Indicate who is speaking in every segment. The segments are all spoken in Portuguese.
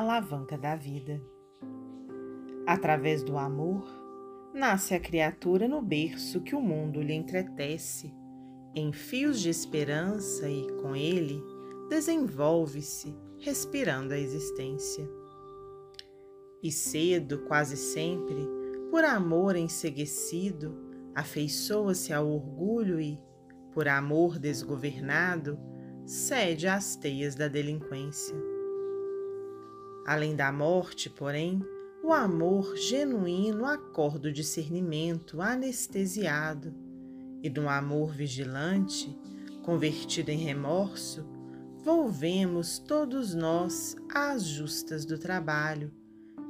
Speaker 1: alavanca da vida. Através do amor, nasce a criatura no berço que o mundo lhe entretece, em fios de esperança e, com ele, desenvolve-se, respirando a existência. E cedo, quase sempre, por amor enseguecido, afeiçoa-se ao orgulho e, por amor desgovernado, cede às teias da delinquência. Além da morte, porém, o amor genuíno acorda o discernimento anestesiado, e no amor vigilante, convertido em remorso, volvemos todos nós às justas do trabalho,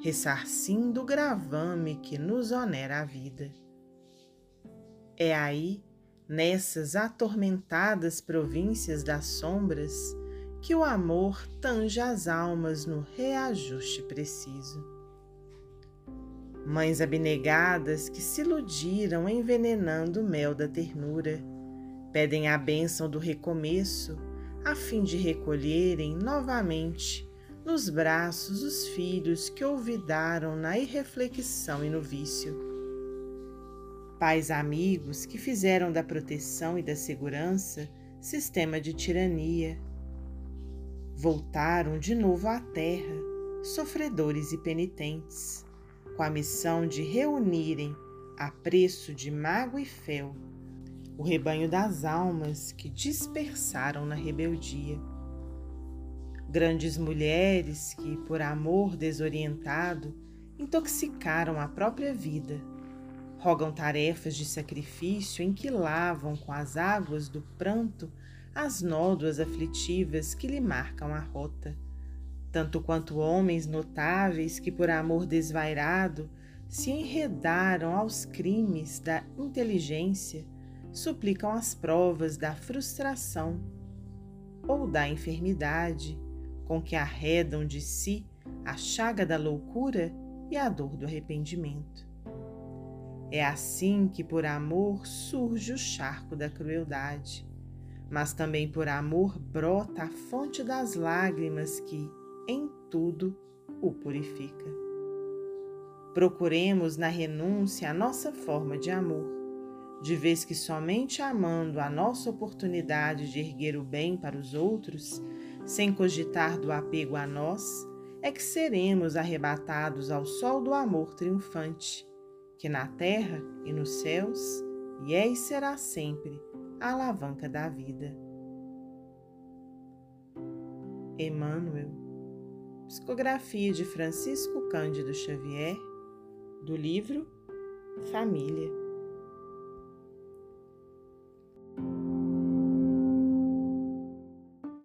Speaker 1: ressarcindo o gravame que nos onera a vida. É aí, nessas atormentadas províncias das sombras, que o amor tange as almas no reajuste preciso. Mães abnegadas que se iludiram envenenando o mel da ternura, pedem a bênção do recomeço a fim de recolherem novamente nos braços os filhos que olvidaram na irreflexão e no vício. Pais amigos que fizeram da proteção e da segurança sistema de tirania. Voltaram de novo à terra, sofredores e penitentes, com a missão de reunirem, a preço de mágoa e fel, o rebanho das almas que dispersaram na rebeldia. Grandes mulheres que, por amor desorientado, intoxicaram a própria vida, rogam tarefas de sacrifício em que lavam com as águas do pranto as nódoas aflitivas que lhe marcam a rota, tanto quanto homens notáveis que, por amor desvairado, se enredaram aos crimes da inteligência suplicam as provas da frustração ou da enfermidade, com que arredam de si a chaga da loucura e a dor do arrependimento. É assim que, por amor, surge o charco da crueldade, mas também por amor brota a fonte das lágrimas que, em tudo, o purifica. Procuremos na renúncia a nossa forma de amor de vez que somente amando a nossa oportunidade de erguer o bem para os outros, sem cogitar do apego a nós, é que seremos arrebatados ao sol do amor triunfante, que na terra e nos céus e é e será sempre a alavanca da vida. Emmanuel, psicografia de Francisco Cândido Xavier, do livro Família.